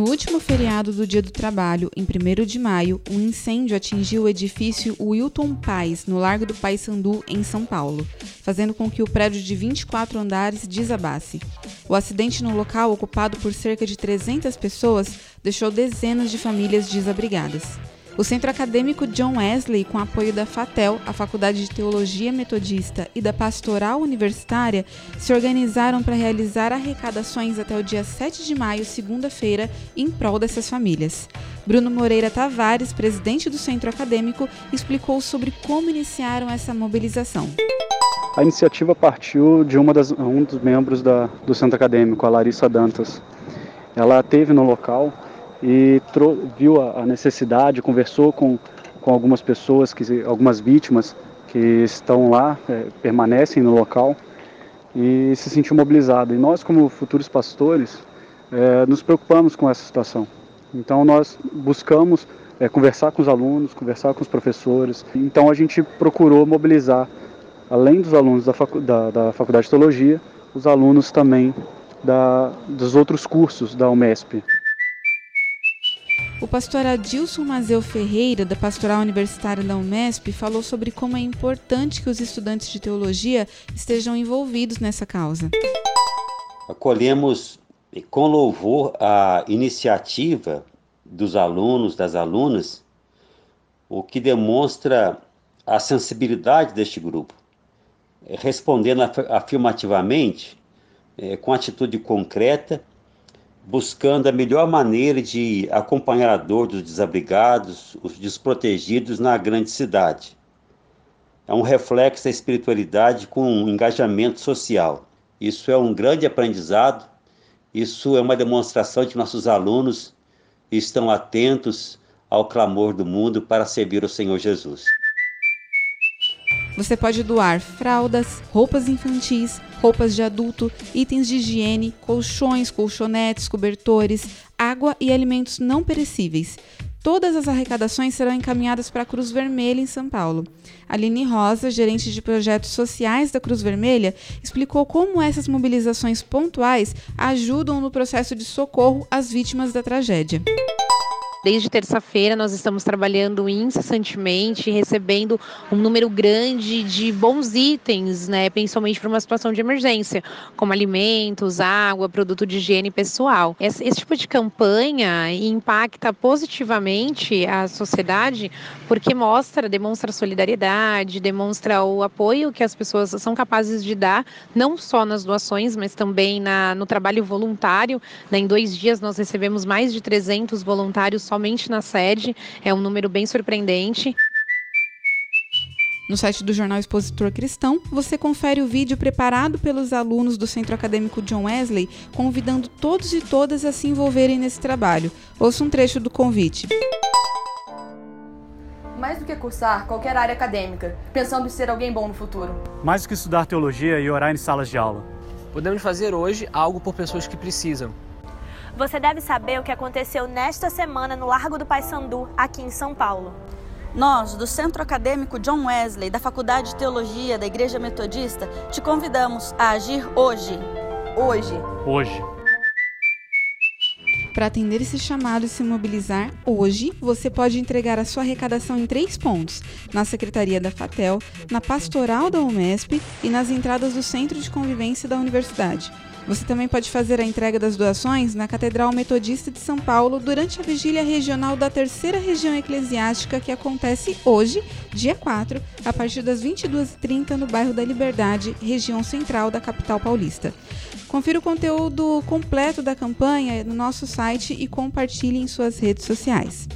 No último feriado do Dia do Trabalho, em 1 de maio, um incêndio atingiu o edifício Wilton Paz, no Largo do Paissandu, em São Paulo, fazendo com que o prédio de 24 andares desabasse. O acidente no local, ocupado por cerca de 300 pessoas, deixou dezenas de famílias desabrigadas. O Centro Acadêmico John Wesley, com apoio da FATEL, a Faculdade de Teologia Metodista e da Pastoral Universitária, se organizaram para realizar arrecadações até o dia 7 de maio, segunda-feira, em prol dessas famílias. Bruno Moreira Tavares, presidente do Centro Acadêmico, explicou sobre como iniciaram essa mobilização. A iniciativa partiu de uma das, um dos membros da, do Centro Acadêmico, a Larissa Dantas. Ela teve no local e viu a, a, necessidade, conversou com, com algumas pessoas, que, algumas vítimas que estão lá, é, permanecem no local e se sentiu mobilizado. E nós, como futuros pastores, é, nos preocupamos com essa situação. Então nós buscamos é, conversar com os alunos, conversar com os professores. Então a gente procurou mobilizar, além dos alunos da, facu da, da Faculdade de Teologia, os alunos também da, dos outros cursos da UMESP. O pastor Adilson Mazeu Ferreira, da Pastoral Universitária da Unesp, falou sobre como é importante que os estudantes de teologia estejam envolvidos nessa causa. Acolhemos com louvor a iniciativa dos alunos, das alunas, o que demonstra a sensibilidade deste grupo, respondendo afirmativamente, é, com atitude concreta buscando a melhor maneira de acompanhar a dor dos desabrigados, os desprotegidos na grande cidade. É um reflexo da espiritualidade com um engajamento social. Isso é um grande aprendizado, isso é uma demonstração de que nossos alunos estão atentos ao clamor do mundo para servir o Senhor Jesus. Você pode doar fraldas, roupas infantis, roupas de adulto, itens de higiene, colchões, colchonetes, cobertores, água e alimentos não perecíveis. Todas as arrecadações serão encaminhadas para a Cruz Vermelha em São Paulo. Aline Rosa, gerente de projetos sociais da Cruz Vermelha, explicou como essas mobilizações pontuais ajudam no processo de socorro às vítimas da tragédia. Desde terça-feira nós estamos trabalhando incessantemente, recebendo um número grande de bons itens, né, principalmente para uma situação de emergência, como alimentos, água, produto de higiene pessoal. Esse, esse tipo de campanha impacta positivamente a sociedade porque mostra, demonstra solidariedade, demonstra o apoio que as pessoas são capazes de dar, não só nas doações, mas também na, no trabalho voluntário. Né, em dois dias nós recebemos mais de 300 voluntários somente na sede. É um número bem surpreendente. No site do Jornal Expositor Cristão, você confere o vídeo preparado pelos alunos do Centro Acadêmico John Wesley, convidando todos e todas a se envolverem nesse trabalho. Ouça um trecho do convite. Mais do que cursar qualquer área acadêmica, pensando em ser alguém bom no futuro. Mais do que estudar teologia e orar em salas de aula. Podemos fazer hoje algo por pessoas que precisam, você deve saber o que aconteceu nesta semana no Largo do Paissandu, aqui em São Paulo. Nós, do Centro Acadêmico John Wesley, da Faculdade de Teologia da Igreja Metodista, te convidamos a agir hoje. Hoje. Hoje. Para atender esse chamado e se mobilizar hoje, você pode entregar a sua arrecadação em três pontos: na Secretaria da FATEL, na Pastoral da UMESP e nas entradas do Centro de Convivência da Universidade. Você também pode fazer a entrega das doações na Catedral Metodista de São Paulo durante a vigília regional da Terceira Região Eclesiástica que acontece hoje, dia 4, a partir das 22h30 no bairro da Liberdade, região central da capital paulista. Confira o conteúdo completo da campanha no nosso site e compartilhe em suas redes sociais.